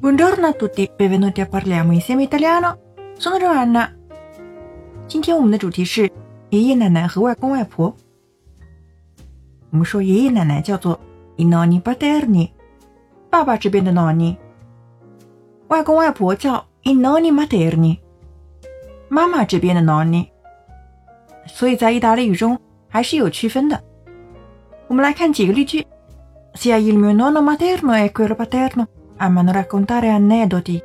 Buongiorno a tutti, benvenuti a parliamo insieme italiano. Sono Joanna。今天我们的主题是爷爷奶奶和外公外婆。我们说爷爷奶奶叫做 i nonni paterni，爸爸这边的 nonni。外公外婆叫 i nonni materni，妈妈这边的 nonni。所以在意大利语中还是有区分的。我们来看几个例句：Sia il mio nonno materno e quello paterno amano raccontare aneddoti.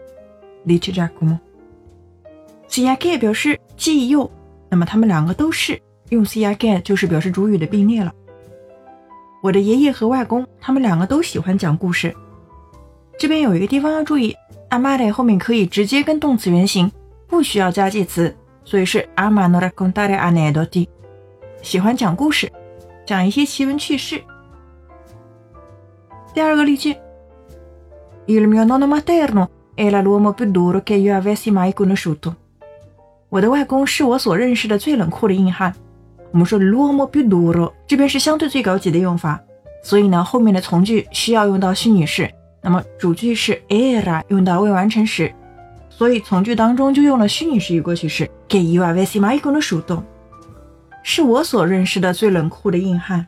Dice Giacomo. Sia che 表示既又，那么他们两个都是用 sia che 就是表示主语的并列了。我的爷爷和外公，他们两个都喜欢讲故事。这边有一个地方要注意，amare 后面可以直接跟动词原形，不需要加介词。所以是 amano raccontare aneddoti，喜欢讲故事，讲一些奇闻趣事。第二个例句，Il mio nonno materno era l'uomo più duro che io avessi mai conosciuto。我的外公是我所认识的最冷酷的硬汉。我们说 l'uomo più duro，这边是相对最高级的用法，所以呢，后面的从句需要用到虚拟式，那么主句是 era 用到未完成时。所以从句当中就用了虚拟式与过去式，che io avessi mai conosciuto，是我所认识的最冷酷的硬汉。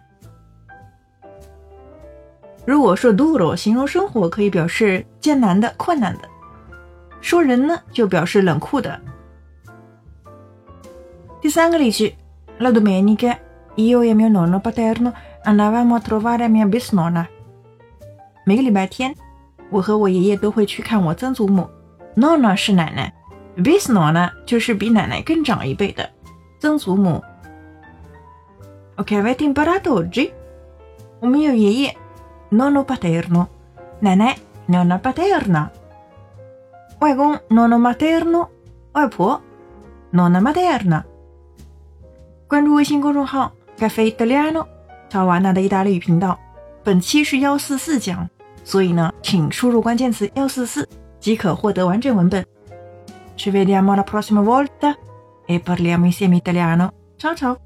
如果说 duro 形容生活，可以表示艰难的、困难的；说人呢，就表示冷酷的。第三个例句，La domenica io e mio nonno paterno andavamo a trovare mia bisnonna。每个礼拜天，我和我爷爷都会去看我曾祖母。Nonna 是奶奶，Bisno 呢就是比奶奶更长一辈的曾祖母。OK，avete imparato oggi？我们有爷爷 ，nonno paterno，奶奶，nonna paterna，外公，nonno materno，外婆，nonna materna。关注微信公众号 “Cafe Italiano”，乔瓦纳的意大利语频道。本期是幺四四讲，所以呢，请输入关键词幺四四。即可获得完整文本。Ci vediamo la prossima volta e parliamo insieme italiano. Ciao ciao!